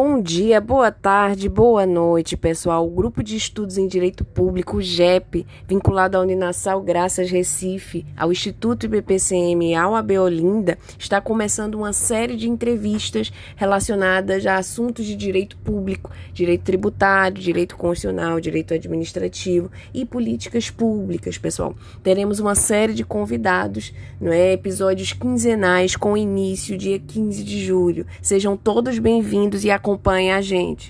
Bom dia, boa tarde, boa noite, pessoal. O Grupo de Estudos em Direito Público, GEP, vinculado à Uninassal Graças Recife, ao Instituto IBPCM e ao AB Olinda, está começando uma série de entrevistas relacionadas a assuntos de direito público, direito tributário, direito constitucional, direito administrativo e políticas públicas, pessoal. Teremos uma série de convidados, não é? Episódios quinzenais com início dia 15 de julho. Sejam todos bem-vindos e acompanhe a gente.